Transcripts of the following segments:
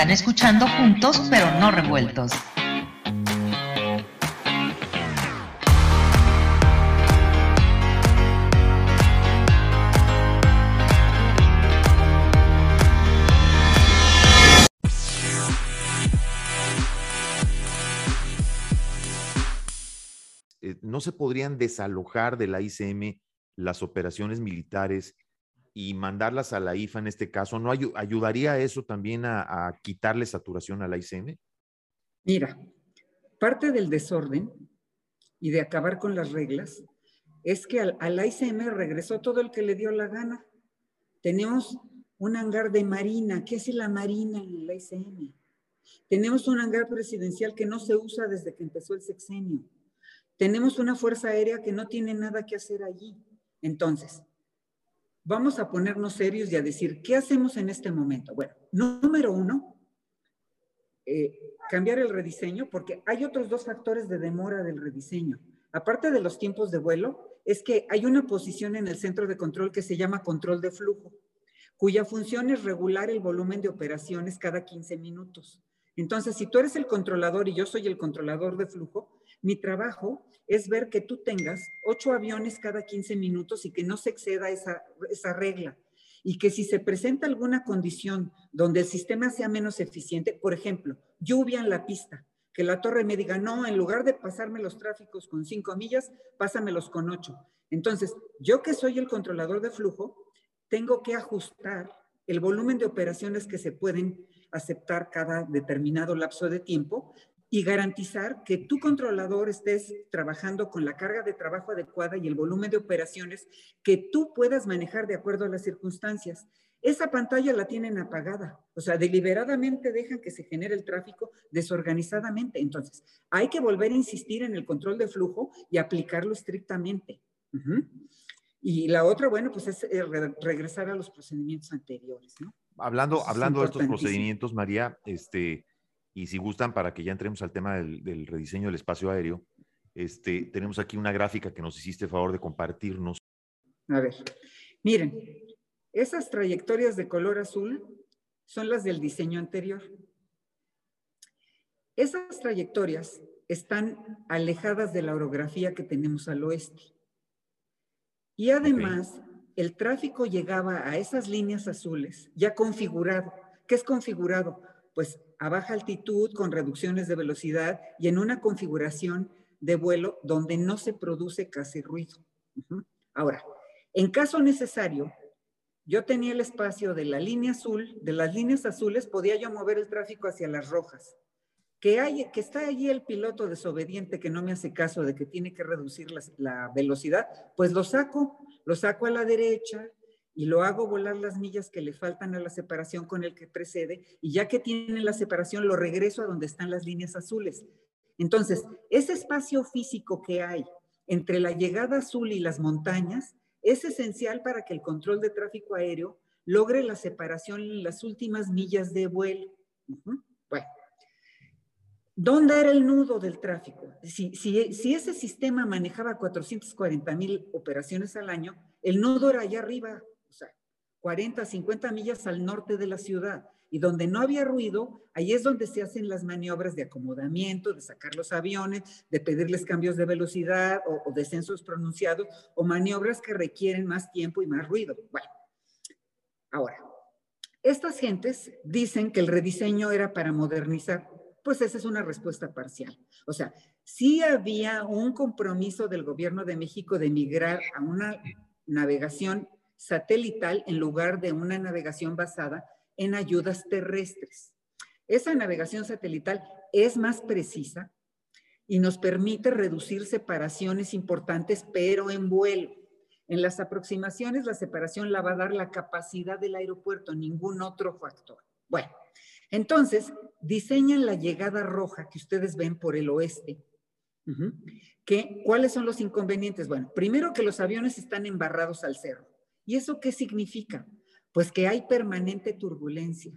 Están escuchando juntos, pero no revueltos. Eh, ¿No se podrían desalojar de la ICM las operaciones militares y mandarlas a la IFA en este caso, ¿no ayudaría eso también a, quitarle saturación a la ICM? Mira, parte del desorden y de acabar con las reglas es que al, la ICM regresó todo el que le dio la gana. Tenemos un hangar de marina. ¿Qué hace la marina en la ICM? Tenemos un hangar presidencial que no se usa desde que empezó el sexenio. Tenemos una fuerza aérea que no tiene nada que hacer allí. Entonces, vamos a ponernos serios y a decir, ¿qué hacemos en este momento? Bueno, número uno, eh, cambiar el rediseño, porque hay otros dos factores de demora del rediseño. Aparte de los tiempos de vuelo, es que hay una posición en el centro de control que se llama control de flujo, cuya función es regular el volumen de operaciones cada 15 minutos. Entonces, si tú eres el controlador y yo soy el controlador de flujo, mi trabajo es ver que tú tengas ocho aviones cada 15 minutos y que no se exceda esa, esa regla. Y que si se presenta alguna condición donde el sistema sea menos eficiente, por ejemplo, lluvia en la pista, que la torre me diga, no, en lugar de pasarme los tráficos con cinco millas, pásamelos con ocho. Entonces, yo que soy el controlador de flujo, tengo que ajustar el volumen de operaciones que se pueden aceptar cada determinado lapso de tiempo y garantizar que tu controlador estés trabajando con la carga de trabajo adecuada y el volumen de operaciones que tú puedas manejar de acuerdo a las circunstancias. Esa pantalla la tienen apagada, o sea, deliberadamente dejan que se genere el tráfico desorganizadamente. Entonces, hay que volver a insistir en el control de flujo y aplicarlo estrictamente. Y la otra, bueno, pues es eh, regresar a los procedimientos anteriores, ¿no? Hablando, hablando de estos procedimientos, María, este, y si gustan, para que ya entremos al tema del, rediseño del espacio aéreo, este, tenemos aquí una gráfica que nos hiciste favor de compartirnos. A ver, miren, esas trayectorias de color azul son las del diseño anterior. Esas trayectorias están alejadas de la orografía que tenemos al oeste. Y además, el tráfico llegaba a esas líneas azules ya configurado. ¿Qué es configurado? Pues a baja altitud con reducciones de velocidad y en una configuración de vuelo donde no se produce casi ruido. Ahora, en caso necesario, yo tenía el espacio de la línea azul, de las líneas azules, podía yo mover el tráfico hacia las rojas. Que, hay, que está allí el piloto desobediente que no me hace caso de que tiene que reducir la, velocidad, pues lo saco, lo saco a la derecha, y lo hago volar las millas que le faltan a la separación con el que precede y ya que tiene la separación lo regreso a donde están las líneas azules. Entonces, ese espacio físico que hay entre la llegada azul y las montañas es esencial para que el control de tráfico aéreo logre la separación en las últimas millas de vuelo. Bueno, ¿dónde era el nudo del tráfico? Si, ese sistema manejaba 440 mil operaciones al año, el nudo era allá arriba, 40, 50 millas al norte de la ciudad. Y donde no había ruido, ahí es donde se hacen las maniobras de acomodamiento, de sacar los aviones, de pedirles cambios de velocidad o, descensos pronunciados, o maniobras que requieren más tiempo y más ruido. Bueno, ahora, estas gentes dicen que el rediseño era para modernizar. Pues esa es una respuesta parcial. O sea, sí había un compromiso del gobierno de México de migrar a una navegación satelital en lugar de una navegación basada en ayudas terrestres. Esa navegación satelital es más precisa y nos permite reducir separaciones importantes, pero en vuelo. En las aproximaciones, la separación la va a dar la capacidad del aeropuerto, ningún otro factor. Bueno, entonces, diseñan la llegada roja que ustedes ven por el oeste. ¿Cuáles son los inconvenientes? Bueno, primero que los aviones están embarrados al cerro. ¿Y eso qué significa? Pues que hay permanente turbulencia,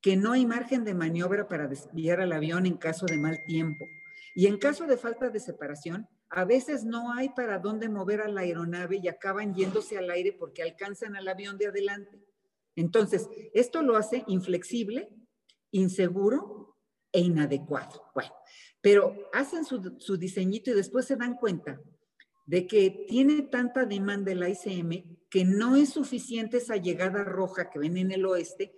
que no hay margen de maniobra para desviar al avión en caso de mal tiempo. Y en caso de falta de separación, a veces no hay para dónde mover a la aeronave y acaban yéndose al aire porque alcanzan al avión de adelante. Entonces, esto lo hace inflexible inseguro e inadecuado. Bueno, pero hacen su, su diseñito y después se dan cuenta de que tiene tanta demanda el ICM que no es suficiente esa llegada roja que ven en el oeste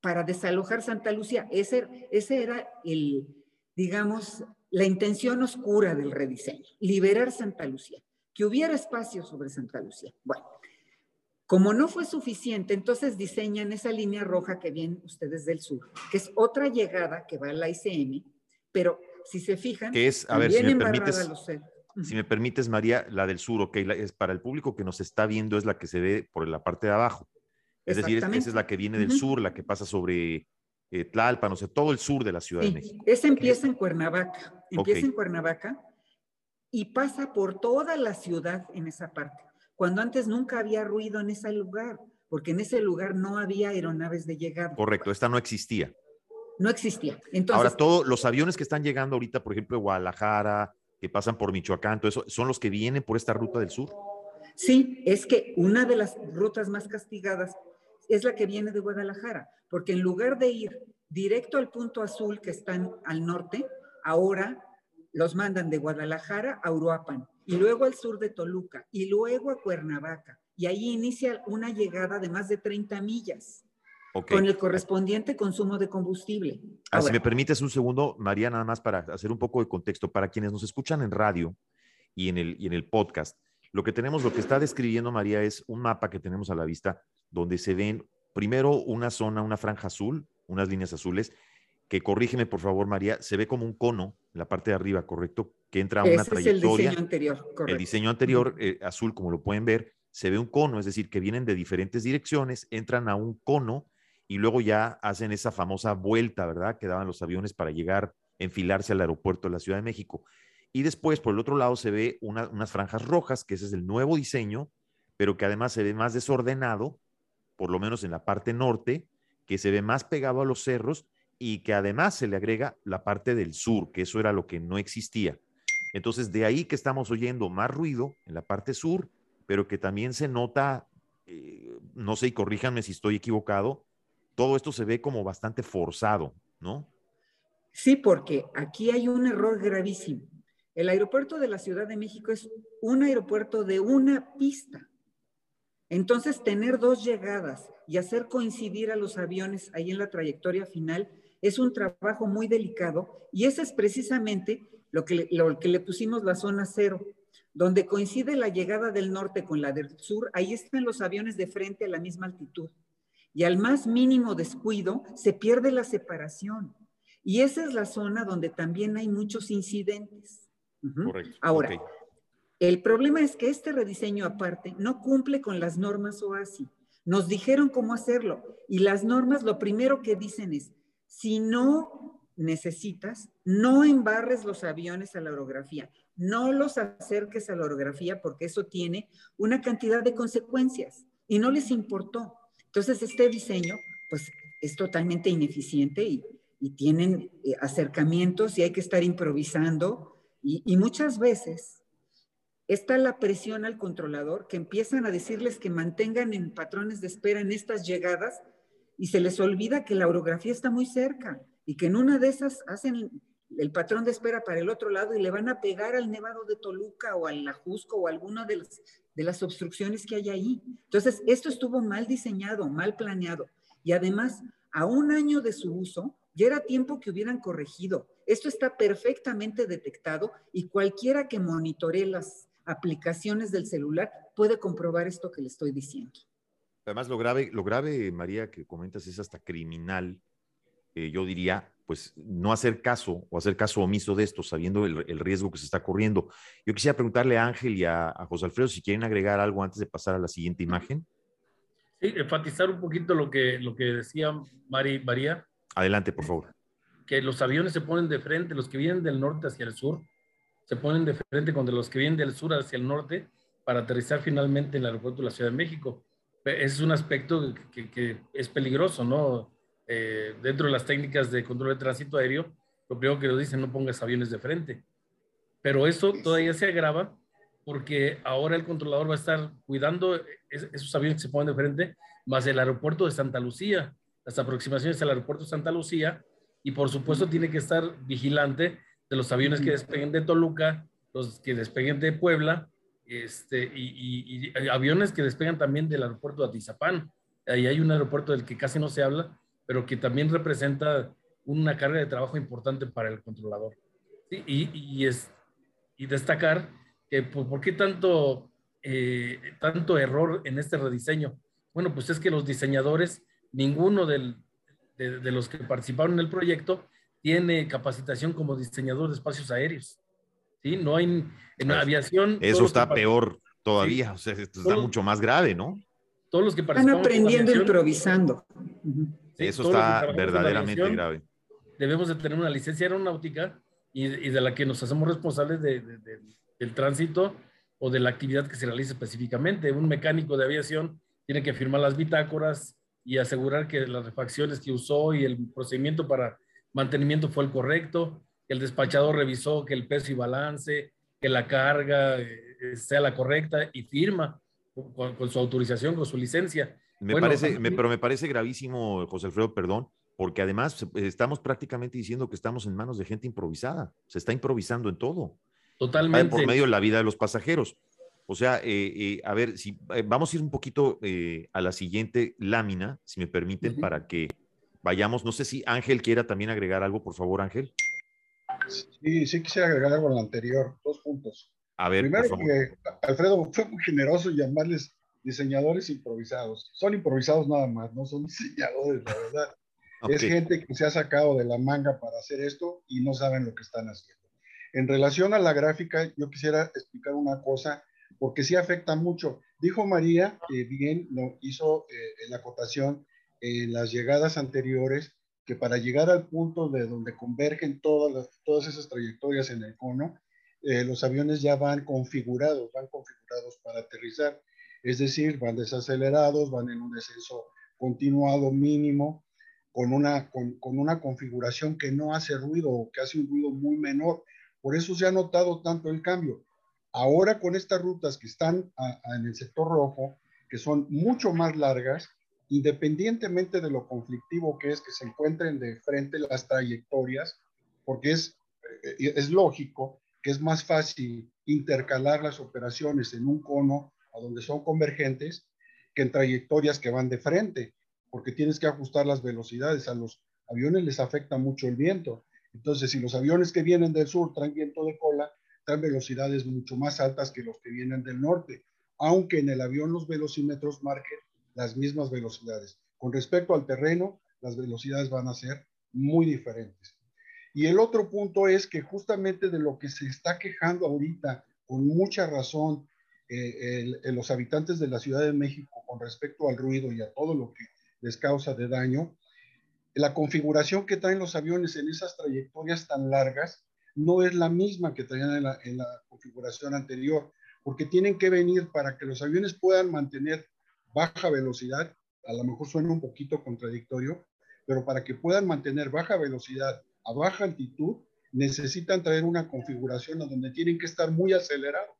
para desalojar Santa Lucía. Ese, ese era el, digamos, la intención oscura del rediseño, liberar Santa Lucía, que hubiera espacio sobre Santa Lucía. Bueno, como no fue suficiente, entonces diseñan esa línea roja que ven ustedes del sur, que es otra llegada que va a la ICM, pero si se fijan, que es, a ver, si me permites, si me permites, María, la del sur, ok, es para el público que nos está viendo, es la que se ve por la parte de abajo. Es decir, esa es la que viene del sur, la que pasa sobre eh, Tlalpan, no sé, todo el sur de la Ciudad de México. Esa empieza en Cuernavaca, empieza en Cuernavaca y pasa por toda la ciudad en esa parte, cuando antes nunca había ruido en ese lugar, porque en ese lugar no había aeronaves de llegada. Correcto, esta no existía. No existía. Entonces, Ahora, todos los aviones que están llegando ahorita, por ejemplo, de Guadalajara, que pasan por Michoacán, todo eso, ¿son los que vienen por esta ruta del sur? Sí, es que una de las rutas más castigadas es la que viene de Guadalajara, porque en lugar de ir directo al punto azul que están al norte, ahora los mandan de Guadalajara a Uruapan y luego al sur de Toluca y luego a Cuernavaca. Y ahí inicia una llegada de más de 30 millas. Con el correspondiente consumo de combustible. Ah, si me permites un segundo, María, nada más para hacer un poco de contexto, para quienes nos escuchan en radio y en el, y en el podcast, lo que tenemos, lo que está describiendo María es un mapa que tenemos a la vista donde se ven primero una zona, una franja azul, unas líneas azules, que corrígeme por favor María, se ve como un cono la parte de arriba, ¿correcto? Que entra a una trayectoria. Es el diseño anterior, correcto. El diseño anterior, eh, azul, como lo pueden ver, se ve un cono, es decir, que vienen de diferentes direcciones, entran a un cono y luego ya hacen esa famosa vuelta, ¿verdad? Que daban los aviones para llegar, enfilarse al aeropuerto de la Ciudad de México. Y después, por el otro lado, se ve unas franjas rojas, que ese es el nuevo diseño, pero que además se ve más desordenado, por lo menos en la parte norte, que se ve más pegado a los cerros y que además se le agrega la parte del sur, que eso era lo que no existía. Entonces, de ahí que estamos oyendo más ruido en la parte sur, pero que también se nota, eh, no sé, y corríjanme si estoy equivocado, todo esto se ve como bastante forzado, ¿no? Sí, porque aquí hay un error gravísimo. El aeropuerto de la Ciudad de México es un aeropuerto de una pista. Entonces, tener dos llegadas y hacer coincidir a los aviones ahí en la trayectoria final es un trabajo muy delicado y ese es precisamente lo que, lo que le pusimos la zona cero, donde coincide la llegada del norte con la del sur, ahí están los aviones de frente a la misma altitud y al más mínimo descuido se pierde la separación. Y esa es la zona donde también hay muchos incidentes. Correcto. Ahora, el problema es que este rediseño aparte no cumple con las normas OASI. Nos dijeron cómo hacerlo y las normas lo primero que dicen es, si no necesitas, no embarres los aviones a la orografía, no los acerques a la orografía porque eso tiene una cantidad de consecuencias y no les importó. Entonces, este diseño, pues, es totalmente ineficiente y, tienen eh, acercamientos y hay que estar improvisando y, y muchas veces está la presión al controlador que empiezan a decirles que mantengan en patrones de espera en estas llegadas y se les olvida que la orografía está muy cerca y que en una de esas hacen el patrón de espera para el otro lado y le van a pegar al Nevado de Toluca o al Ajusco o alguna de las de las obstrucciones que hay ahí. Entonces, esto estuvo mal diseñado, mal planeado. Y además, a un año de su uso, ya era tiempo que hubieran corregido. Esto está perfectamente detectado y cualquiera que monitoree las aplicaciones del celular puede comprobar esto que le estoy diciendo. Además, lo grave, lo grave, María, que comentas es hasta criminal, eh, yo diría, pues no hacer caso o hacer caso omiso de esto, sabiendo el, riesgo que se está corriendo. Yo quisiera preguntarle a Ángel y a, José Alfredo si quieren agregar algo antes de pasar a la siguiente imagen. Sí, enfatizar un poquito lo que, lo que decía Mari, María. Adelante, por favor. Que los aviones se ponen de frente, los que vienen del norte hacia el sur, se ponen de frente contra los que vienen del sur hacia el norte para aterrizar finalmente en el aeropuerto de la Ciudad de México. Es un aspecto que, que es peligroso, ¿no? Eh, dentro de las técnicas de control de tránsito aéreo, lo primero que nos dicen, no pongas aviones de frente. Pero eso todavía se agrava porque ahora el controlador va a estar cuidando esos aviones que se ponen de frente, más el aeropuerto de Santa Lucía. las aproximaciones al aeropuerto Santa Lucía y por supuesto tiene que estar vigilante de los aviones que despeguen de Toluca, los que despeguen de Puebla, este, y, aviones que despegan también del aeropuerto de Atizapán. Ahí hay un aeropuerto del que casi no se habla, pero que también representa una carga de trabajo importante para el controlador. Y, es, destacar que pues, por qué tanto, eh, tanto error en este rediseño. Bueno, pues es que los diseñadores, ninguno de, los que participaron en el proyecto tiene capacitación como diseñador de espacios aéreos. ¿Sí? No hay en la pues, aviación. Eso está peor todavía, sí. o sea, esto está mucho más grave, ¿no? Todos los que Están aprendiendo improvisando. Sí, Eso está verdaderamente grave. Debemos de tener una licencia aeronáutica y, y de la que nos hacemos responsables de, de, de, del tránsito o de la actividad que se realiza específicamente. Un mecánico de aviación tiene que firmar las bitácoras y asegurar que las refacciones que usó y el procedimiento para mantenimiento fue el correcto, que el despachador revisó que el peso y balance, que la carga eh, sea la correcta y firma con, con, su autorización, con su licencia. Me bueno, parece, me, pero me parece gravísimo, José Alfredo, perdón, porque además estamos prácticamente diciendo que estamos en manos de gente improvisada. Se está improvisando en todo. Totalmente. Por medio de la vida de los pasajeros. O sea, eh, eh, a ver, si eh, vamos a ir un poquito eh, a la siguiente lámina, si me permiten, uh -huh. para que vayamos. No sé si Ángel quiera también agregar algo, por favor, Ángel. Sí, sí quisiera agregar algo en lo anterior, dos puntos. A ver, Primero que Alfredo fue muy generoso llamarles diseñadores improvisados. Son improvisados nada más, no son diseñadores, la verdad. okay. Es gente que se ha sacado de la manga para hacer esto y no saben lo que están haciendo. En relación a la gráfica, yo quisiera explicar una cosa, porque sí afecta mucho. Dijo María, que bien no, hizo eh, la acotación en las llegadas anteriores, para llegar al punto de donde convergen todas, todas esas trayectorias en el cono, eh, los aviones ya van configurados, van configurados para aterrizar. Es decir, van desacelerados, van en un descenso continuado mínimo, con una, con, con una configuración que no hace ruido o que hace un ruido muy menor. Por eso se ha notado tanto el cambio. Ahora con estas rutas que están en el sector rojo, que son mucho más largas, independientemente de lo conflictivo que es que se encuentren de frente las trayectorias, porque es, eh, es lógico que es más fácil intercalar las operaciones en un cono a donde son convergentes que en trayectorias que van de frente, porque tienes que ajustar las velocidades. A los aviones les afecta mucho el viento. Entonces, si los aviones que vienen del sur traen viento de cola, traen velocidades mucho más altas que los que vienen del norte, aunque en el avión los velocímetros marquen las mismas velocidades. Con respecto al terreno, las velocidades van a ser muy diferentes. Y el otro punto es que justamente de lo que se está quejando ahorita, con mucha razón, eh, los habitantes de la Ciudad de México con respecto al ruido y a todo lo que les causa de daño, la configuración que traen los aviones en esas trayectorias tan largas no es la misma que traían en la configuración anterior, porque tienen que venir para que los aviones puedan mantener baja velocidad, a lo mejor suena un poquito contradictorio, pero para que puedan mantener baja velocidad a baja altitud, necesitan traer una configuración a donde tienen que estar muy acelerados.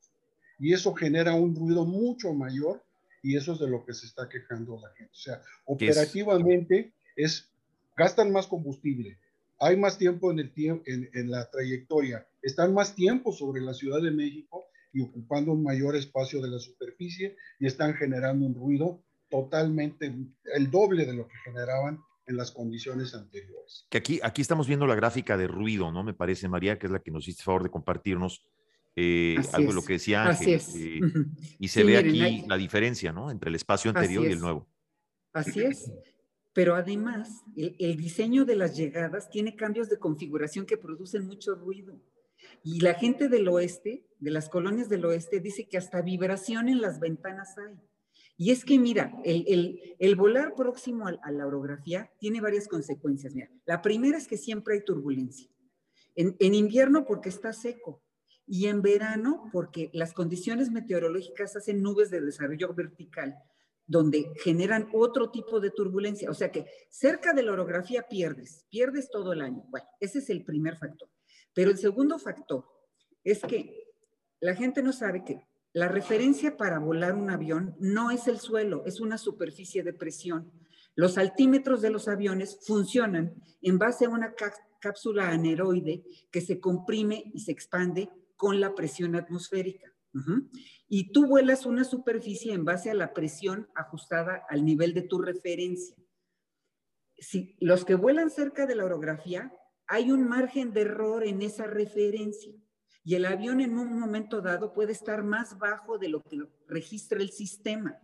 Y eso genera un ruido mucho mayor y eso es de lo que se está quejando la gente. O sea, operativamente es? es, gastan más combustible, hay más tiempo en, el en, en la trayectoria, están más tiempo sobre la Ciudad de México y ocupando un mayor espacio de la superficie y están generando un ruido totalmente el doble de lo que generaban en las condiciones anteriores. Que aquí, aquí estamos viendo la gráfica de ruido, ¿no? Me parece, María, que es la que nos hiciste favor de compartirnos. Eh, algo de lo que decía Ángel. Eh, y se sí, ve miren, aquí hay... la diferencia, ¿no? Entre el espacio anterior y el nuevo. Así es. Pero además, el, el, diseño de las llegadas tiene cambios de configuración que producen mucho ruido. Y la gente del oeste, de las colonias del oeste, dice que hasta vibración en las ventanas hay. Y es que, mira, el, el, el volar próximo a, la orografía tiene varias consecuencias. Mira, la primera es que siempre hay turbulencia. En, en invierno porque está seco y en verano porque las condiciones meteorológicas hacen nubes de desarrollo vertical donde generan otro tipo de turbulencia. O sea que cerca de la orografía pierdes, pierdes todo el año. Bueno, ese es el primer factor. Pero el segundo factor es que la gente no sabe que la referencia para volar un avión no es el suelo, es una superficie de presión. Los altímetros de los aviones funcionan en base a una cápsula aneroide que se comprime y se expande con la presión atmosférica. Y tú vuelas una superficie en base a la presión ajustada al nivel de tu referencia. Si los que vuelan cerca de la orografía, hay un margen de error en esa referencia y el avión en un momento dado puede estar más bajo de lo que registra el sistema.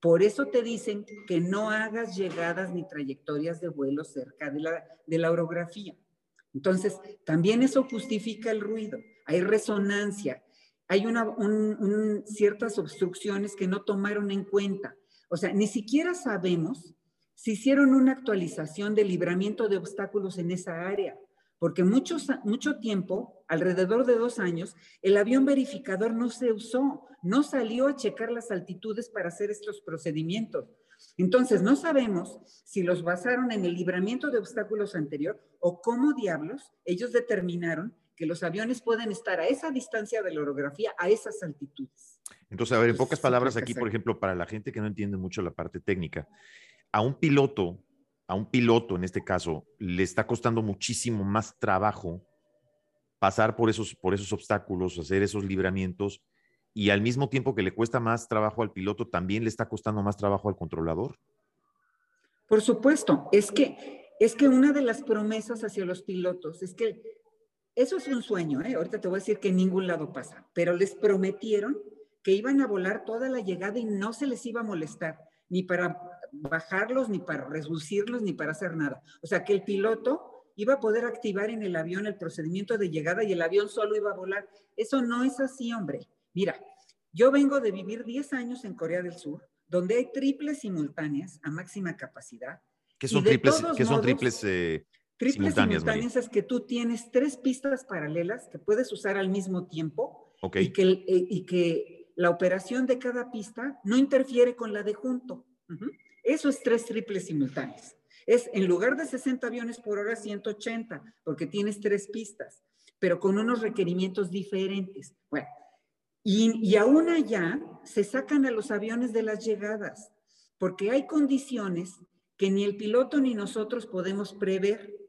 Por eso te dicen que no hagas llegadas ni trayectorias de vuelo cerca de la, orografía. Entonces, también eso justifica el ruido. Hay resonancia, hay ciertas obstrucciones que no tomaron en cuenta. O sea, ni siquiera sabemos si hicieron una actualización de libramiento de obstáculos en esa área, porque muchos, mucho tiempo, alrededor de dos años, el avión verificador no se usó, no salió a checar las altitudes para hacer estos procedimientos. Entonces, no sabemos si los basaron en el libramiento de obstáculos anterior o cómo diablos ellos determinaron que los aviones pueden estar a esa distancia de la orografía, a esas altitudes. Entonces, a ver, en pocas palabras aquí, por ejemplo, para la gente que no entiende mucho la parte técnica, a un piloto, a un piloto en este caso, le está costando muchísimo más trabajo pasar por esos, por esos obstáculos, hacer esos libramientos, y al mismo tiempo que le cuesta más trabajo al piloto, también le está costando más trabajo al controlador. Por supuesto, es que, es que una de las promesas hacia los pilotos es que eso es un sueño, ¿eh? Ahorita te voy a decir que en ningún lado pasa, pero les prometieron que iban a volar toda la llegada y no se les iba a molestar, ni para bajarlos, ni para reducirlos, ni para hacer nada. O sea, que el piloto iba a poder activar en el avión el procedimiento de llegada y el avión solo iba a volar. Eso no es así, hombre. Mira, yo vengo de vivir 10 años en Corea del Sur, donde hay triples simultáneas a máxima capacidad. ¿Qué son triples? ¿Qué son triples? Eh, Triples simultáneas, es que tú tienes tres pistas paralelas que puedes usar al mismo tiempo y, que, eh, y que la operación de cada pista no interfiere con la de junto. Eso es tres triples simultáneas. Es en lugar de 60 aviones por hora, 180, porque tienes tres pistas, pero con unos requerimientos diferentes. Bueno, y, y aún allá se sacan a los aviones de las llegadas, porque hay condiciones que ni el piloto ni nosotros podemos prever.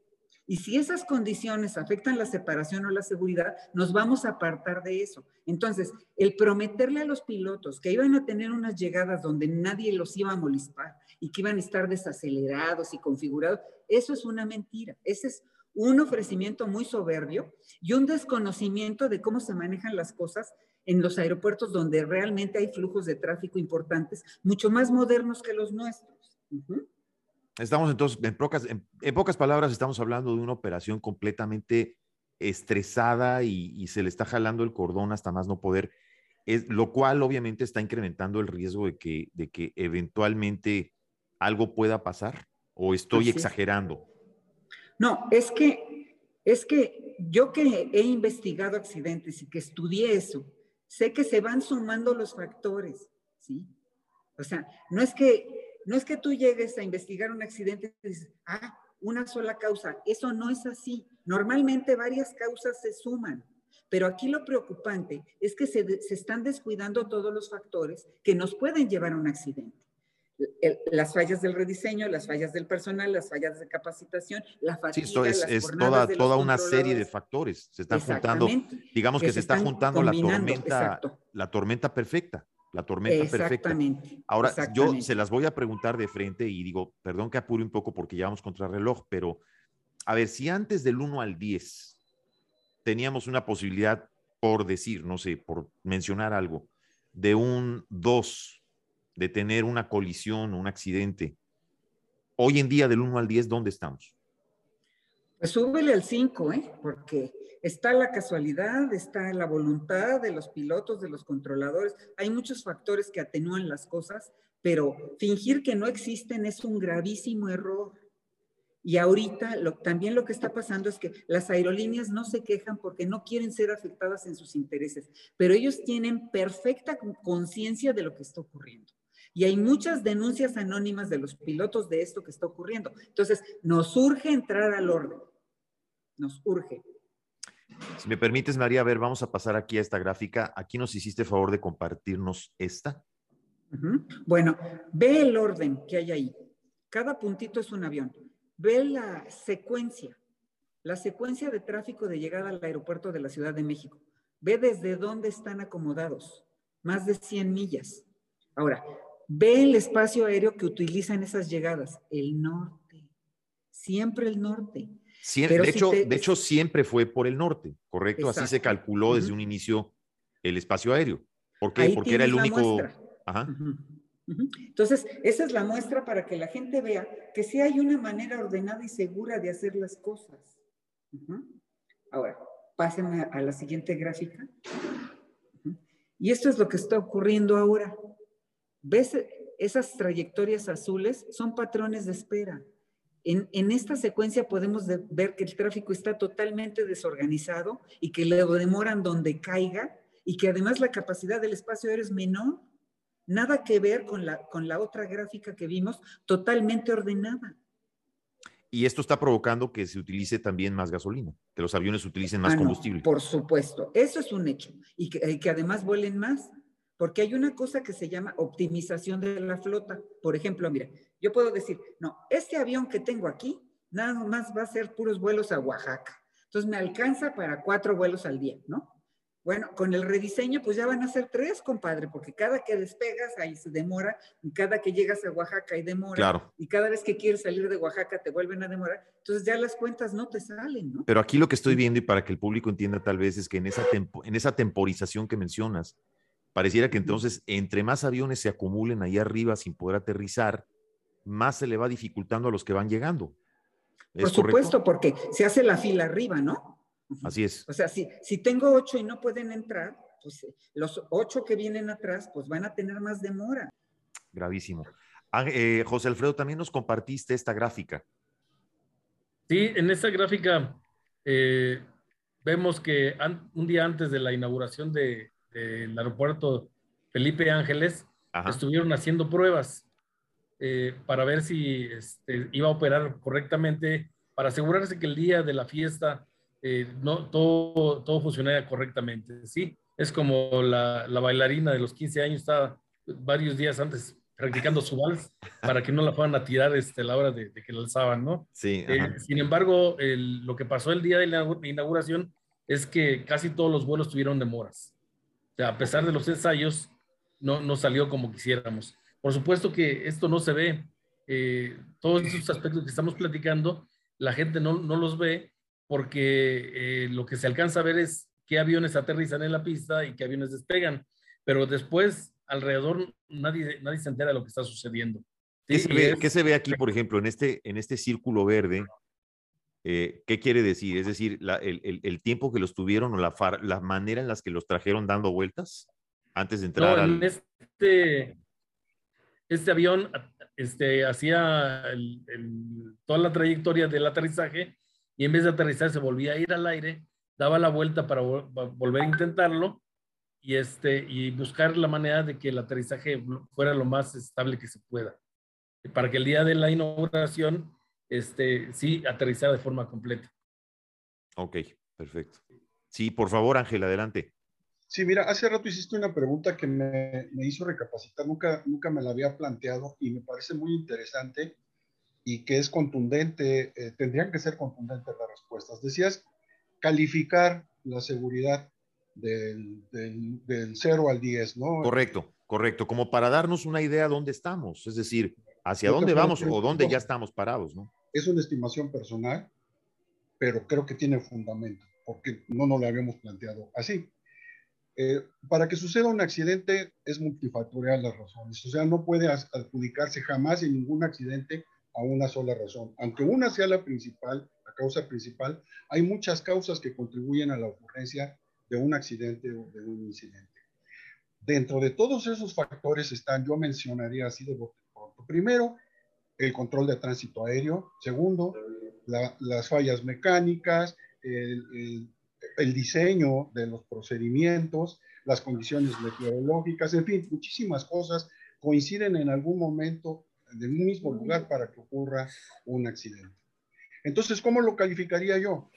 Y si esas condiciones afectan la separación o la seguridad, nos vamos a apartar de eso. Entonces, el prometerle a los pilotos que iban a tener unas llegadas donde nadie los iba a molestar y que iban a estar desacelerados y configurados, eso es una mentira. Ese es un ofrecimiento muy soberbio y un desconocimiento de cómo se manejan las cosas en los aeropuertos donde realmente hay flujos de tráfico importantes, mucho más modernos que los nuestros. Estamos entonces, en pocas, en, pocas palabras, estamos hablando de una operación completamente estresada y, se le está jalando el cordón hasta más no poder, es, lo cual obviamente está incrementando el riesgo de que, de que eventualmente algo pueda pasar o estoy exagerando. No, es que, es que yo que he investigado accidentes y que estudié eso, sé que se van sumando los factores, ¿sí? O sea, no es que no es que tú llegues a investigar un accidente y dices, ah, una sola causa. Eso no es así. Normalmente varias causas se suman. Pero aquí lo preocupante es que se, están descuidando todos los factores que nos pueden llevar a un accidente. las fallas del rediseño, las fallas del personal, las fallas de capacitación, la fatiga, sí, esto es, toda, toda una serie de factores. Se están juntando, digamos que, se, está juntando la tormenta, la tormenta perfecta la tormenta perfecta. Ahora, yo se las voy a preguntar de frente y digo, perdón que apure un poco porque ya vamos contra el reloj, pero a ver, si antes del 1 al 10 teníamos una posibilidad, por decir, no sé, por mencionar algo, de un 2, de tener una colisión o un accidente, hoy en día del 1 al 10, ¿dónde estamos? Pues súbele al 5, ¿eh? Porque Está la casualidad, está la voluntad de los pilotos, de los controladores. Hay muchos factores que atenúan las cosas, pero fingir que no existen es un gravísimo error. Y ahorita también lo que está pasando es que las aerolíneas no se quejan porque no quieren ser afectadas en sus intereses, pero ellos tienen perfecta conciencia de lo que está ocurriendo. Y hay muchas denuncias anónimas de los pilotos de esto que está ocurriendo. Entonces, nos urge entrar al orden. Nos urge. Si me permites, María, a ver, vamos a pasar aquí a esta gráfica. Aquí nos hiciste favor de compartirnos esta. Bueno, ve el orden que hay ahí. Cada puntito es un avión. Ve la secuencia, la secuencia de tráfico de llegada al aeropuerto de la Ciudad de México. Ve desde dónde están acomodados, más de 100 millas. Ahora, ve el espacio aéreo que utilizan esas llegadas, el norte, siempre el norte. De, hecho, de hecho, siempre fue por el norte, ¿correcto? Así se calculó desde un inicio el espacio aéreo. ¿Por qué? Porque era el único... Ajá. Entonces, esa es la muestra para que la gente vea que sí hay una manera ordenada y segura de hacer las cosas. Ahora, pásenme a la siguiente gráfica. Y esto es lo que está ocurriendo ahora. ¿Ves? Esas trayectorias azules son patrones de espera. En, en, esta secuencia podemos ver que el tráfico está totalmente desorganizado y que le demoran donde caiga y que además la capacidad del espacio aéreo es menor. Nada que ver con la, con la otra gráfica que vimos, totalmente ordenada. Y esto está provocando que se utilice también más gasolina, que los aviones utilicen más ah, combustible. por supuesto, eso es un hecho. Y que, que, además vuelen más, porque hay una cosa que se llama optimización de la flota. Por ejemplo, mira, yo puedo decir, no, este avión que tengo aquí, nada más va a ser puros vuelos a Oaxaca. Entonces me alcanza para cuatro vuelos al día, ¿no? Bueno, con el rediseño, pues ya van a ser tres, compadre, porque cada que despegas ahí se demora, y cada que llegas a Oaxaca hay demora, claro. y cada vez que quieres salir de Oaxaca te vuelven a demorar, entonces ya las cuentas no te salen, ¿no? Pero aquí lo que estoy viendo y para que el público entienda tal vez es que en esa, en esa temporización que mencionas, pareciera que entonces entre más aviones se acumulen ahí arriba sin poder aterrizar, más se le va dificultando a los que van llegando. Por supuesto, porque se hace la fila arriba, ¿no? Así es. O sea, si, si tengo ocho y no pueden entrar, pues eh, los ocho que vienen atrás, pues van a tener más demora. Gravísimo. Ah, eh, José Alfredo, también nos compartiste esta gráfica. Sí, en esta gráfica eh, vemos que un día antes de la inauguración del aeropuerto Felipe Ángeles, estuvieron haciendo pruebas para ver si este, iba a operar correctamente, para asegurarse que el día de la fiesta eh, no, todo, todo funcionaría correctamente, ¿sí? Es como la, la, bailarina de los 15 años estaba varios días antes practicando su vals para que no la fueran a tirar este, a la hora de, que la alzaban, ¿no? Sí. Eh, sin embargo, lo que pasó el día de la inauguración es que casi todos los vuelos tuvieron demoras. O sea, a pesar de los ensayos, no, no salió como quisiéramos. Por supuesto que esto no se ve. Eh, todos esos aspectos que estamos platicando, la gente no, no los ve porque eh, lo que se alcanza a ver es qué aviones aterrizan en la pista y qué aviones despegan, pero después alrededor nadie, nadie se entera de lo que está sucediendo. ¿Qué, se ve, aquí, por ejemplo, en este, en este círculo verde? Eh, ¿Qué quiere decir? Es decir, el, tiempo que los tuvieron o la, la manera en las que los trajeron dando vueltas antes de entrar al... Este, este avión este, hacía toda la trayectoria del aterrizaje y en vez de aterrizar se volvía a ir al aire, daba la vuelta para volver a intentarlo y, este, y buscar la manera de que el aterrizaje fuera lo más estable que se pueda. Para que el día de la inauguración, este, sí, aterrizara de forma completa. Ok, perfecto. Sí, por favor, Ángel, adelante. Sí, mira, hace rato hiciste una pregunta que me, me, hizo recapacitar, nunca, nunca me la había planteado y me parece muy interesante y que es contundente, eh, tendrían que ser contundentes las respuestas. Decías calificar la seguridad del, del, 0 al 10, ¿no? Correcto, correcto, como para darnos una idea de dónde estamos, es decir, hacia dónde vamos o dónde ya estamos parados, ¿no? Es una estimación personal, pero creo que tiene fundamento, porque no nos lo habíamos planteado así. Eh, para que suceda un accidente es multifactorial las razones, o sea, no puede adjudicarse jamás en ningún accidente a una sola razón. Aunque una sea la principal, la causa principal, hay muchas causas que contribuyen a la ocurrencia de un accidente o de un incidente. Dentro de todos esos factores están, yo mencionaría así de pronto, primero, el control de tránsito aéreo, segundo, las fallas mecánicas, el, el diseño de los procedimientos, las condiciones meteorológicas, en fin, muchísimas cosas coinciden en algún momento de un mismo lugar para que ocurra un accidente. Entonces, ¿cómo lo calificaría yo?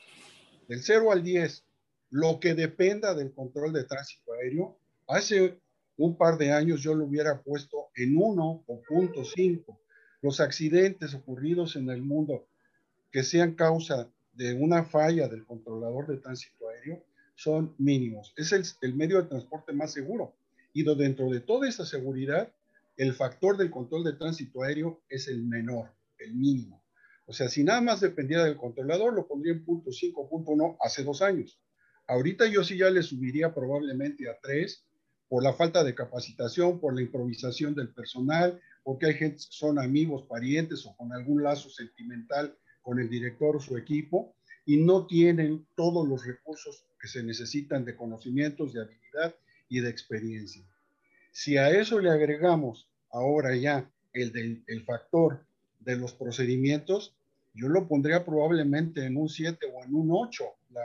Del 0 al 10, lo que dependa del control de tránsito aéreo, hace un par de años yo lo hubiera puesto en 1 o punto 5, Los accidentes ocurridos en el mundo que sean causa de una falla del controlador de tránsito son mínimos. Es el, el medio de transporte más seguro. Y dentro de toda esa seguridad, el factor del control de tránsito aéreo es el menor, el mínimo. O sea, si nada más dependiera del controlador, lo pondría en punto 5.1 hace dos años. Ahorita yo sí ya le subiría probablemente a 3 por la falta de capacitación, por la improvisación del personal, porque hay gente que son amigos, parientes o con algún lazo sentimental con el director o su equipo y no tienen todos los recursos que se necesitan de conocimientos, de habilidad y de experiencia. Si a eso le agregamos ahora ya el, del, el factor de los procedimientos, yo lo pondría probablemente en un 7 o en un 8, la,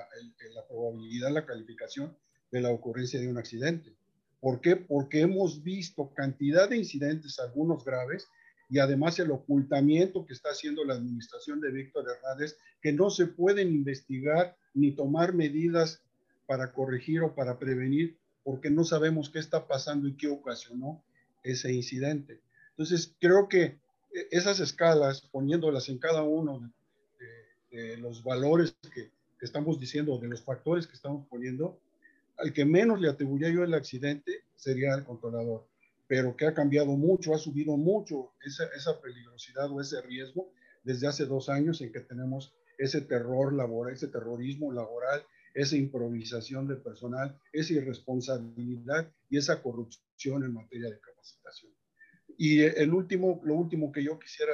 la probabilidad, la calificación de la ocurrencia de un accidente. ¿Por qué? Porque hemos visto cantidad de incidentes, algunos graves, y además el ocultamiento que está haciendo la administración de Víctor Hernández, que no se pueden investigar ni tomar medidas para corregir o para prevenir, porque no sabemos qué está pasando y qué ocasionó ese incidente. Entonces, creo que eh, esas escalas, poniéndolas en cada uno de, de, los valores que, que, estamos diciendo, de los factores que estamos poniendo, al que menos le atribuiría yo el accidente sería el controlador pero que ha cambiado mucho, ha subido mucho esa, esa peligrosidad o ese riesgo desde hace dos años en que tenemos ese terror laboral, ese terrorismo laboral, esa improvisación de personal, esa irresponsabilidad y esa corrupción en materia de capacitación. Y el último, lo último que yo quisiera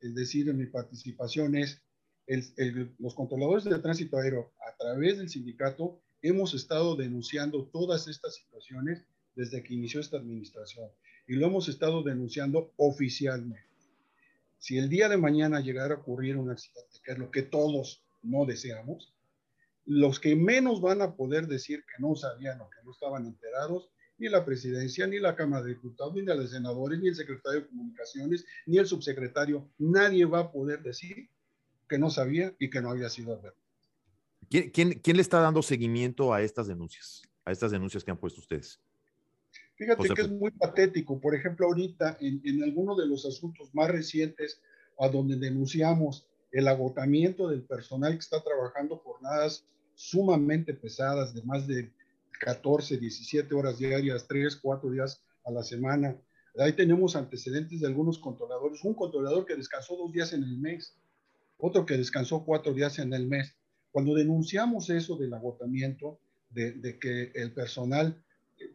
eh, decir en mi participación es, el, el, los controladores de tránsito aéreo, a través del sindicato, hemos estado denunciando todas estas situaciones desde que inició esta administración y lo hemos estado denunciando oficialmente. Si el día de mañana llegara a ocurrir un accidente, que es lo que todos no deseamos, los que menos van a poder decir que no sabían o que no estaban enterados, ni la presidencia, ni la Cámara de Diputados, ni los senadores, ni el secretario de Comunicaciones, ni el subsecretario, nadie va a poder decir que no sabía y que no había sido advertido. ¿Quién, quién, quién le está dando seguimiento a estas denuncias, a estas denuncias que han puesto ustedes? Fíjate que es muy patético. Por ejemplo, ahorita en, en alguno de los asuntos más recientes a donde denunciamos el agotamiento del personal que está trabajando jornadas sumamente pesadas de más de 14, 17 horas diarias, 3, 4 días a la semana. Ahí tenemos antecedentes de algunos controladores. Un controlador que descansó dos días en el mes, otro que descansó cuatro días en el mes. Cuando denunciamos eso del agotamiento, de, de que el personal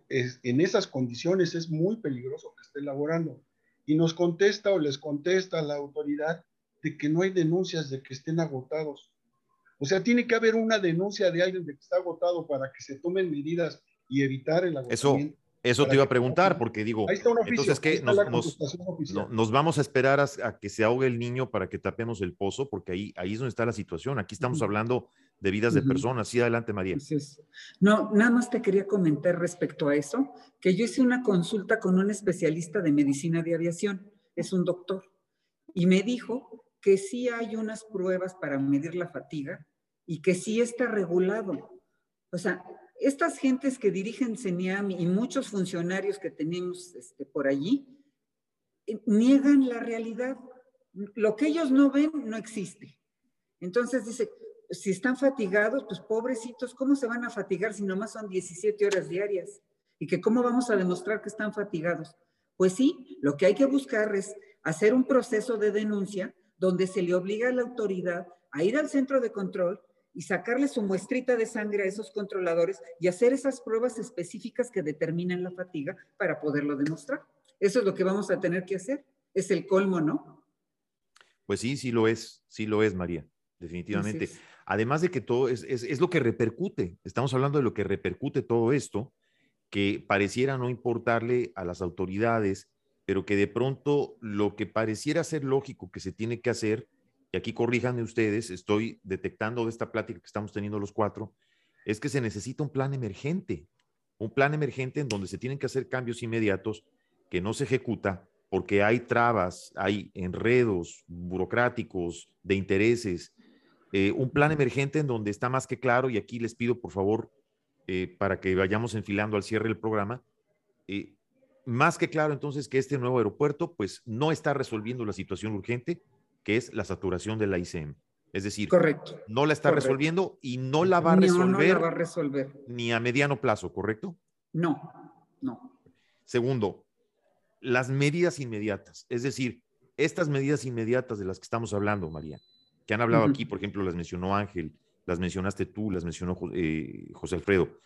es, en esas condiciones es muy peligroso que esté elaborando. Y nos contesta o les contesta la autoridad de que no hay denuncias de que estén agotados. O sea, tiene que haber una denuncia de alguien de que está agotado para que se tomen medidas y evitar el agotamiento. Eso, eso te iba a preguntar, porque digo, entonces que nos, nos, nos, vamos a esperar a, a, que se ahogue el niño para que tapemos el pozo, porque ahí, ahí es donde está la situación. Aquí estamos uh -huh. hablando de vidas de personas. Sí, adelante, María. Entonces, no, nada más te quería comentar respecto a eso, que yo hice una consulta con un especialista de medicina de aviación, es un doctor, y me dijo que sí hay unas pruebas para medir la fatiga y que sí está regulado. O sea, estas gentes que dirigen CENIAM y muchos funcionarios que tenemos este, por allí, eh, niegan la realidad. Lo que ellos no ven no existe. Entonces dice, si están fatigados, pues pobrecitos, ¿cómo se van a fatigar si nomás son 17 horas diarias? ¿Y que cómo vamos a demostrar que están fatigados? Pues sí, lo que hay que buscar es hacer un proceso de denuncia donde se le obliga a la autoridad a ir al centro de control y sacarle su muestrita de sangre a esos controladores y hacer esas pruebas específicas que determinan la fatiga para poderlo demostrar. Eso es lo que vamos a tener que hacer. Es el colmo, ¿no? Pues sí, sí lo es, sí lo es, María, definitivamente. Además de que todo es, es, es, lo que repercute, estamos hablando de lo que repercute todo esto, que pareciera no importarle a las autoridades, pero que de pronto lo que pareciera ser lógico que se tiene que hacer, y aquí corríjanme ustedes, estoy detectando de esta plática que estamos teniendo los cuatro, es que se necesita un plan emergente, un plan emergente en donde se tienen que hacer cambios inmediatos que no se ejecuta porque hay trabas, hay enredos burocráticos de intereses, eh, un plan emergente en donde está más que claro, y aquí les pido por favor, eh, para que vayamos enfilando al cierre del programa, eh, más que claro entonces que este nuevo aeropuerto pues no está resolviendo la situación urgente que es la saturación de la ICM. Es decir, correcto, no la está resolviendo y no la va a resolver, no, va a resolver ni a mediano plazo, ¿correcto? No, no. Segundo, las medidas inmediatas, es decir, estas medidas inmediatas de las que estamos hablando, María, que han hablado aquí, por ejemplo, las mencionó Ángel, las mencionaste tú, las mencionó eh, José Alfredo.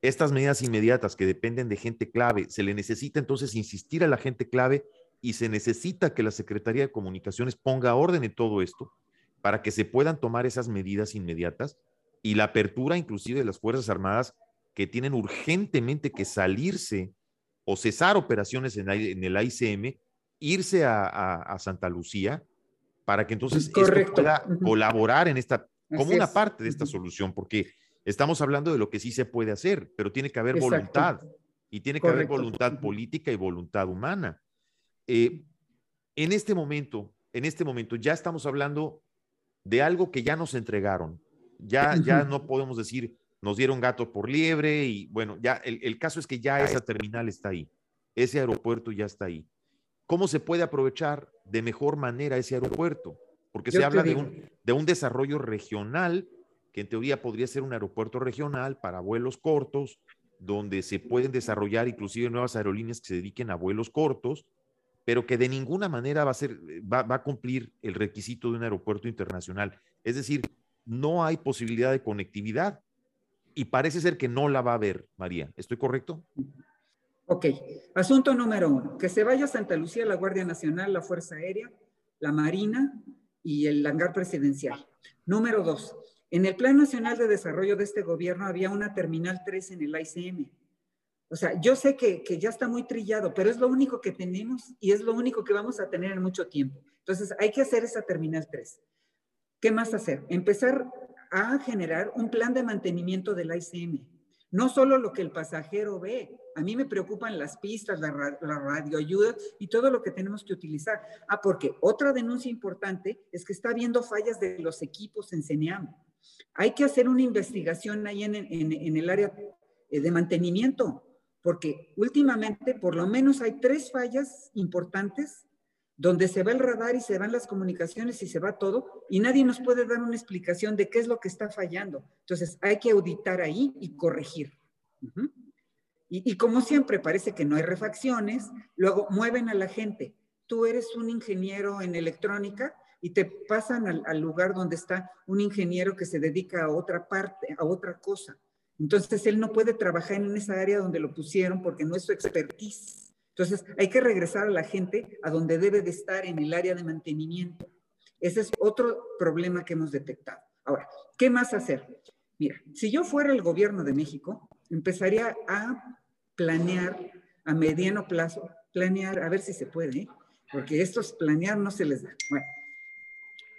Estas medidas inmediatas que dependen de gente clave, se le necesita entonces insistir a la gente clave y se necesita que la Secretaría de Comunicaciones ponga orden en todo esto para que se puedan tomar esas medidas inmediatas y la apertura inclusive de las Fuerzas Armadas que tienen urgentemente que salirse o cesar operaciones en, el ICM, irse a, Santa Lucía para que entonces esto pueda colaborar en esta, como una parte de esta solución, porque estamos hablando de lo que sí se puede hacer, pero tiene que haber voluntad y tiene que haber voluntad política y voluntad humana. Eh, en este momento, en este momento ya estamos hablando de algo que ya nos entregaron. Ya, ya no podemos decir, nos dieron gato por liebre y bueno, ya el, caso es que ya esa terminal está ahí, ese aeropuerto ya está ahí. ¿Cómo se puede aprovechar de mejor manera ese aeropuerto? Porque se habla de un, de un desarrollo regional, que en teoría podría ser un aeropuerto regional para vuelos cortos, donde se pueden desarrollar inclusive nuevas aerolíneas que se dediquen a vuelos cortos, pero que de ninguna manera va a, ser, eh, va, a cumplir el requisito de un aeropuerto internacional. Es decir, no hay posibilidad de conectividad y parece ser que no la va a haber, María. ¿Estoy correcto? Ok. Asunto número uno. Que se vaya a Santa Lucía la Guardia Nacional, la Fuerza Aérea, la Marina y el hangar presidencial. Número dos. En el Plan Nacional de Desarrollo de este gobierno había una Terminal 3 en el ICM. O sea, yo sé que, ya está muy trillado, pero es lo único que tenemos y es lo único que vamos a tener en mucho tiempo. Entonces, hay que hacer esa terminal 3. ¿Qué más hacer? Empezar a generar un plan de mantenimiento del ICM. No solo lo que el pasajero ve. A mí me preocupan las pistas, la, la radioayuda y todo lo que tenemos que utilizar. Ah, porque otra denuncia importante es que está habiendo fallas de los equipos en CENEAM. Hay que hacer una investigación ahí en, el área eh, de mantenimiento porque últimamente por lo menos hay tres fallas importantes donde se va el radar y se van las comunicaciones y se va todo, y nadie nos puede dar una explicación de qué es lo que está fallando. Entonces hay que auditar ahí y corregir. Y, como siempre parece que no hay refacciones, luego mueven a la gente. Tú eres un ingeniero en electrónica y te pasan al, al lugar donde está un ingeniero que se dedica a otra parte, a otra cosa. Entonces, él no puede trabajar en esa área donde lo pusieron porque no es su expertise. Entonces, hay que regresar a la gente a donde debe de estar en el área de mantenimiento. Ese es otro problema que hemos detectado. Ahora, ¿qué más hacer? Mira, si yo fuera el gobierno de México, empezaría a planear a mediano plazo, planear, a ver si se puede, ¿eh? porque estos planear no se les da.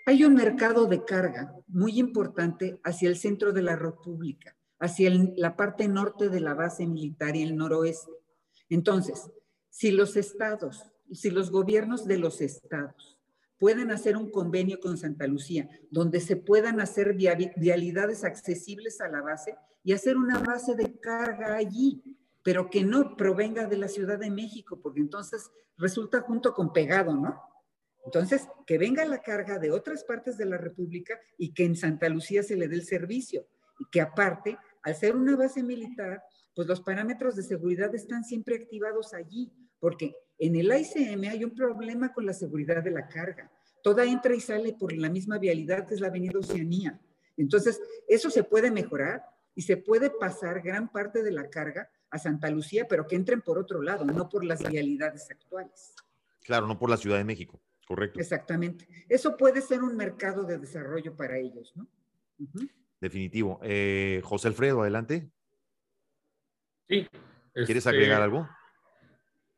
Hay un mercado de carga muy importante hacia el centro de la República hacia la parte norte de la base militar y el noroeste. Entonces, si los estados, si los gobiernos de los estados pueden hacer un convenio con Santa Lucía donde se puedan hacer vialidades accesibles a la base y hacer una base de carga allí, pero que no provenga de la Ciudad de México, porque entonces resulta junto con pegado, ¿no? Entonces, que venga la carga de otras partes de la República y que en Santa Lucía se le dé el servicio y que aparte, al ser una base militar, pues los parámetros de seguridad están siempre activados allí, porque en el ICM hay un problema con la seguridad de la carga. Toda entra y sale por la misma vialidad que es la Avenida Oceanía. Entonces, eso se puede mejorar y se puede pasar gran parte de la carga a Santa Lucía, pero que entren por otro lado, no por las vialidades actuales. Claro, no por la Ciudad de México, correcto. Exactamente. Eso puede ser un mercado de desarrollo para ellos, ¿no? Definitivo. Eh, José Alfredo, adelante. Sí. ¿Quieres este, agregar algo?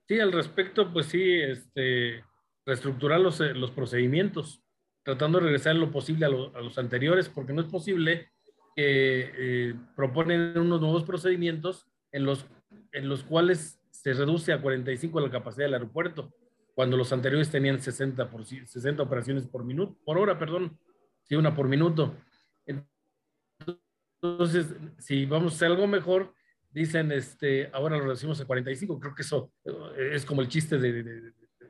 Sí, al respecto, pues sí, este, reestructurar los, eh, los procedimientos, tratando de regresar lo posible a, los anteriores, porque no es posible que eh, proponen unos nuevos procedimientos en los, en los cuales se reduce a 45 la capacidad del aeropuerto, cuando los anteriores tenían 60, por, 60 operaciones por minuto, por hora, perdón, sí, una por minuto. Entonces, si vamos a hacer algo mejor, dicen, este, ahora lo reducimos a 45, creo que eso eh, es como el chiste de,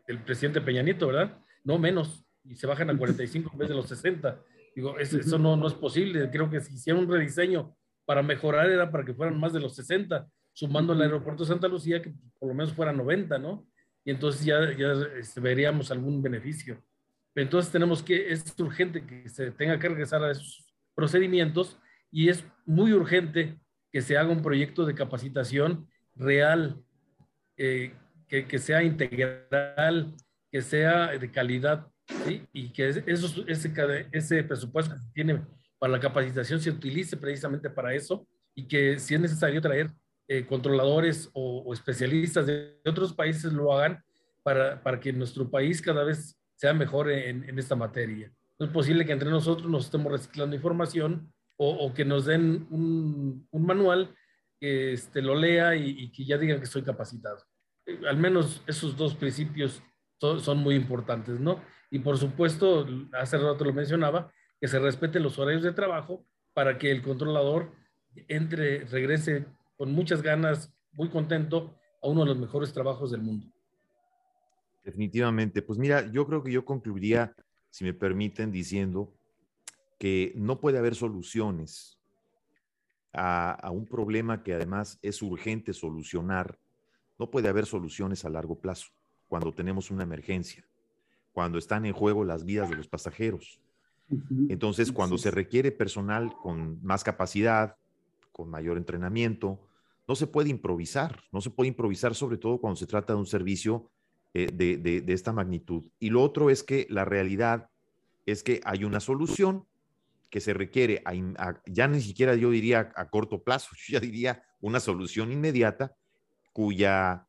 del presidente Peña Nieto, ¿verdad? No menos, y se bajan a 45 en vez de los 60. Digo, eso no, no es posible, creo que si hicieron un rediseño para mejorar era para que fueran más de los 60, sumando el aeropuerto de Santa Lucía, que por lo menos fuera 90, ¿no? Y entonces ya, ya este, veríamos algún beneficio. Entonces tenemos que, es urgente que se tenga que regresar a esos procedimientos y es muy urgente que se haga un proyecto de capacitación real, eh, que, que, sea integral, que sea de calidad, ¿sí? y que eso, ese, ese presupuesto que se tiene para la capacitación se utilice precisamente para eso y que si es necesario traer eh, controladores o, especialistas de otros países lo hagan para, para que nuestro país cada vez sea mejor en, esta materia. Es posible que entre nosotros nos estemos reciclando información o, que nos den un, manual que este, lo lea y, que ya digan que estoy capacitado. Eh, al menos esos dos principios son, muy importantes, ¿no? Y por supuesto, hace rato lo mencionaba, que se respeten los horarios de trabajo para que el controlador entre, regrese con muchas ganas, muy contento a uno de los mejores trabajos del mundo. Definitivamente. Pues mira, yo creo que yo concluiría, si me permiten, diciendo que no puede haber soluciones a, un problema que además es urgente solucionar. No puede haber soluciones a largo plazo cuando tenemos una emergencia, cuando están en juego las vidas de los pasajeros. Entonces, cuando se requiere personal con más capacidad, con mayor entrenamiento, no se puede improvisar, no se puede improvisar sobre todo cuando se trata de un servicio eh, de, de, esta magnitud. Y lo otro es que la realidad es que hay una solución que se requiere, ya ni siquiera yo diría a corto plazo, yo ya diría una solución inmediata cuya,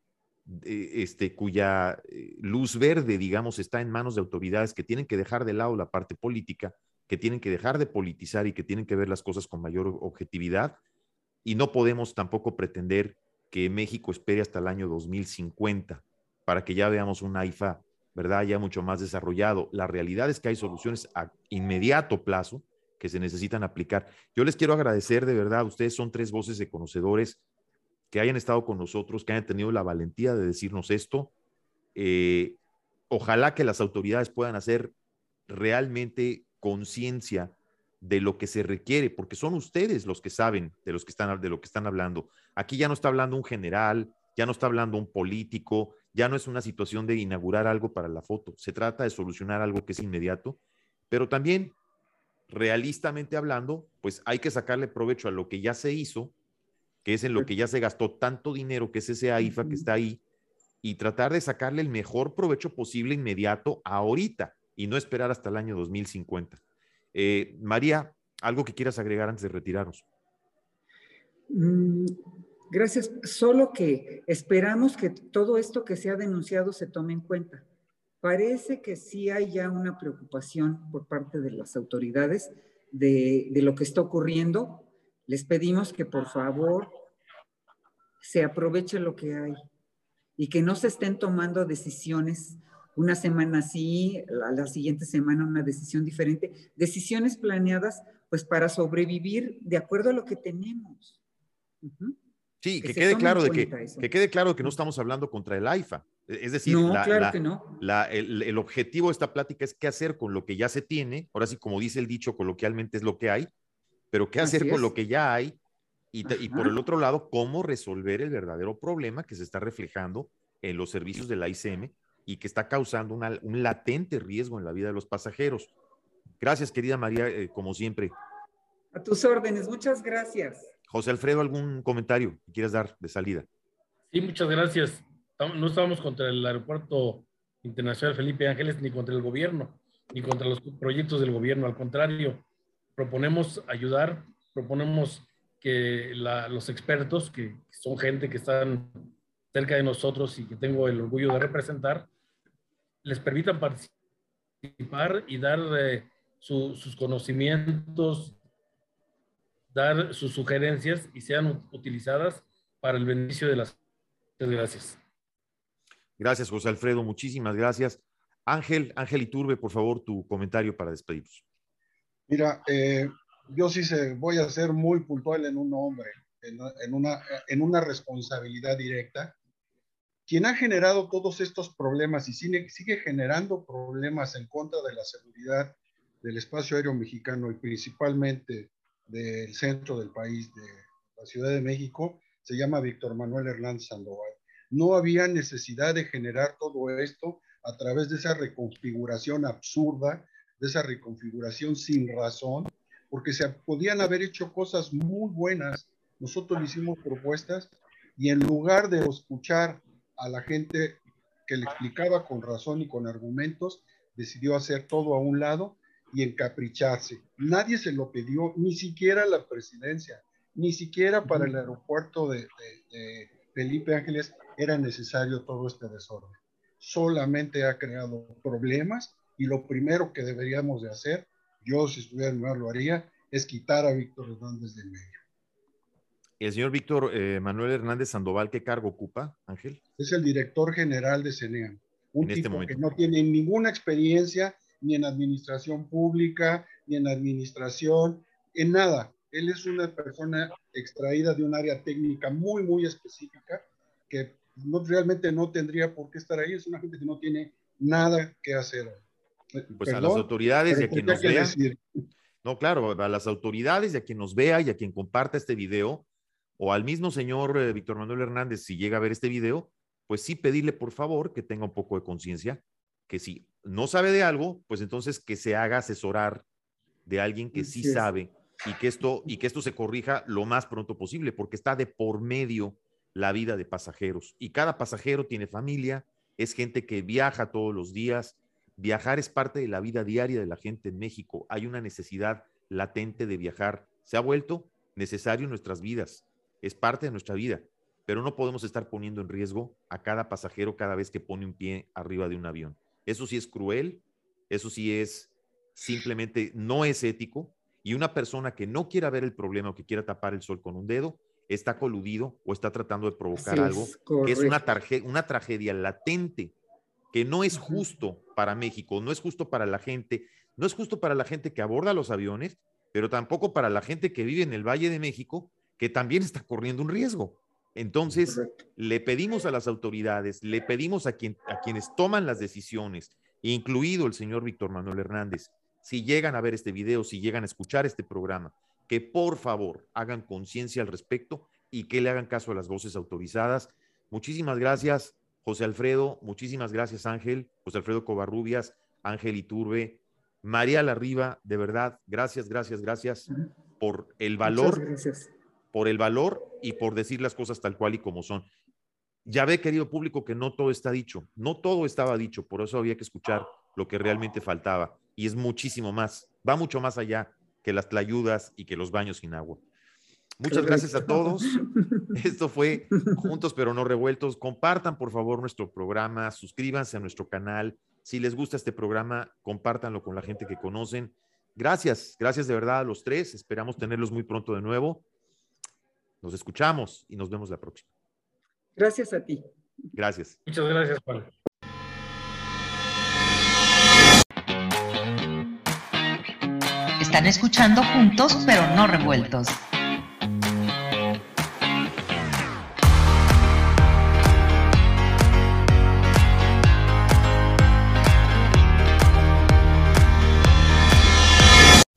eh, este, cuya eh, luz verde, digamos, está en manos de autoridades que tienen que dejar de lado la parte política, que tienen que dejar de politizar y que tienen que ver las cosas con mayor objetividad. Y no podemos tampoco pretender que México espere hasta el año 2050 para que ya veamos un AIFA, ¿verdad? Ya mucho más desarrollado. La realidad es que hay soluciones a inmediato plazo que se necesitan aplicar. Yo les quiero agradecer de verdad, ustedes son tres voces de conocedores que hayan estado con nosotros, que hayan tenido la valentía de decirnos esto. Eh, ojalá que las autoridades puedan hacer realmente conciencia de lo que se requiere, porque son ustedes los que saben de, los que están, de lo que están hablando. Aquí ya no está hablando un general, ya no está hablando un político, ya no es una situación de inaugurar algo para la foto, se trata de solucionar algo que es inmediato, pero también realistamente hablando, pues hay que sacarle provecho a lo que ya se hizo, que es en lo que ya se gastó tanto dinero, que es ese AIFA que está ahí, y tratar de sacarle el mejor provecho posible inmediato ahorita y no esperar hasta el año 2050. Eh, María, algo que quieras agregar antes de retirarnos. Mm, gracias. Solo que esperamos que todo esto que se ha denunciado se tome en cuenta. Parece que sí hay ya una preocupación por parte de las autoridades de, lo que está ocurriendo. Les pedimos que por favor se aproveche lo que hay y que no se estén tomando decisiones una semana sí, la, la siguiente semana una decisión diferente, decisiones planeadas pues para sobrevivir de acuerdo a lo que tenemos. Sí, que, quede claro de que, que, quede claro que no estamos hablando contra el AIFA. E, es decir, el, objetivo de esta plática es qué hacer con lo que ya se tiene. Ahora sí, como dice el dicho coloquialmente, es lo que hay, pero qué hacer con lo que ya hay. Y, y, por el otro lado, cómo resolver el verdadero problema que se está reflejando en los servicios de la ICM y que está causando un latente riesgo en la vida de los pasajeros. Gracias, querida María, eh, como siempre. A tus órdenes, muchas gracias. José Alfredo, ¿algún comentario que quieras dar de salida? Sí, muchas gracias. No estamos contra el Aeropuerto Internacional Felipe Ángeles ni contra el gobierno, ni contra los proyectos del gobierno. Al contrario, proponemos ayudar, proponemos que los expertos, que son gente que están cerca de nosotros y que tengo el orgullo de representar, les permitan participar y dar eh, sus conocimientos dar sus sugerencias y sean utilizadas para el beneficio de las... Gracias. Gracias, José Alfredo. Muchísimas gracias. Ángel, Ángel Iturbe, por favor, tu comentario para despedirnos. Mira, eh, yo sí se, voy a ser muy puntual en un nombre. en, una, en una responsabilidad directa, quien ha generado todos estos problemas y sigue, generando problemas en contra de la seguridad del espacio aéreo mexicano y principalmente del centro del país, de la Ciudad de México, se llama Víctor Manuel Hernández Sandoval. No había necesidad de generar todo esto a través de esa reconfiguración absurda, de esa reconfiguración sin razón, porque se podían haber hecho cosas muy buenas. Nosotros le hicimos propuestas y en lugar de escuchar a la gente que le explicaba con razón y con argumentos, decidió hacer todo a un lado y encapricharse. Nadie se lo pidió, ni siquiera la presidencia, ni siquiera para el aeropuerto de, Felipe Ángeles era necesario todo este desorden. Solamente ha creado problemas y lo primero que deberíamos de hacer, yo si estuviera en lugar lo haría, es quitar a Víctor Hernández del medio. El señor Víctor eh, Manuel Hernández Sandoval, ¿qué cargo ocupa, Ángel? Es el director general de CENEAM, un este tipo que no tiene ninguna experiencia ni en administración pública, ni en administración, en nada. Él es una persona extraída de un área técnica muy, muy específica que no, realmente no tendría por qué estar ahí. Es una gente que no tiene nada que hacer. Pues a las autoridades y a quien nos vea. No, claro, a las autoridades y a quien nos vea y a quien comparta este video, o al mismo señor eh, Víctor Manuel Hernández, si llega a ver este video, pues sí pedirle por favor que tenga un poco de conciencia, que si no sabe de algo, pues entonces que se haga asesorar de alguien que sí sabe y que esto y que esto se corrija lo más pronto posible, porque está de por medio la vida de pasajeros. Y cada pasajero tiene familia, es gente que viaja todos los días, viajar es parte de la vida diaria de la gente en México, hay una necesidad latente de viajar, se ha vuelto necesario en nuestras vidas, es parte de nuestra vida, pero no podemos estar poniendo en riesgo a cada pasajero cada vez que pone un pie arriba de un avión. Eso sí es cruel, eso sí es simplemente no es ético y una persona que no quiera ver el problema o que quiera tapar el sol con un dedo está coludido o está tratando de provocar algo que es una, una tragedia latente que no es justo para México, no es justo para la gente, no es justo para la gente que aborda los aviones, pero tampoco para la gente que vive en el Valle de México, que también está corriendo un riesgo. Entonces, le pedimos a las autoridades, le pedimos a, quien, a quienes toman las decisiones, incluido el señor Víctor Manuel Hernández, si llegan a ver este video, si llegan a escuchar este programa, que por favor hagan conciencia al respecto y que le hagan caso a las voces autorizadas. Muchísimas gracias, José Alfredo, muchísimas gracias, Ángel, José Alfredo Covarrubias, Ángel Iturbe, María Larriba, de verdad, gracias, gracias, gracias por el valor. gracias por el valor y por decir las cosas tal cual y como son. Ya ve, querido público, que no todo está dicho, no todo estaba dicho, por eso había que escuchar lo que realmente faltaba y es muchísimo más, va mucho más allá que las tlayudas y que los baños sin agua. Muchas gracias a todos. Esto fue Juntos pero no revueltos. Compartan por favor nuestro programa, suscríbanse a nuestro canal. Si les gusta este programa, compártanlo con la gente que conocen. Gracias, gracias de verdad a los tres. Esperamos tenerlos muy pronto de nuevo. Nos escuchamos y nos vemos la próxima. Gracias a ti. Gracias. Muchas gracias, Juan. Están escuchando juntos, pero no revueltos.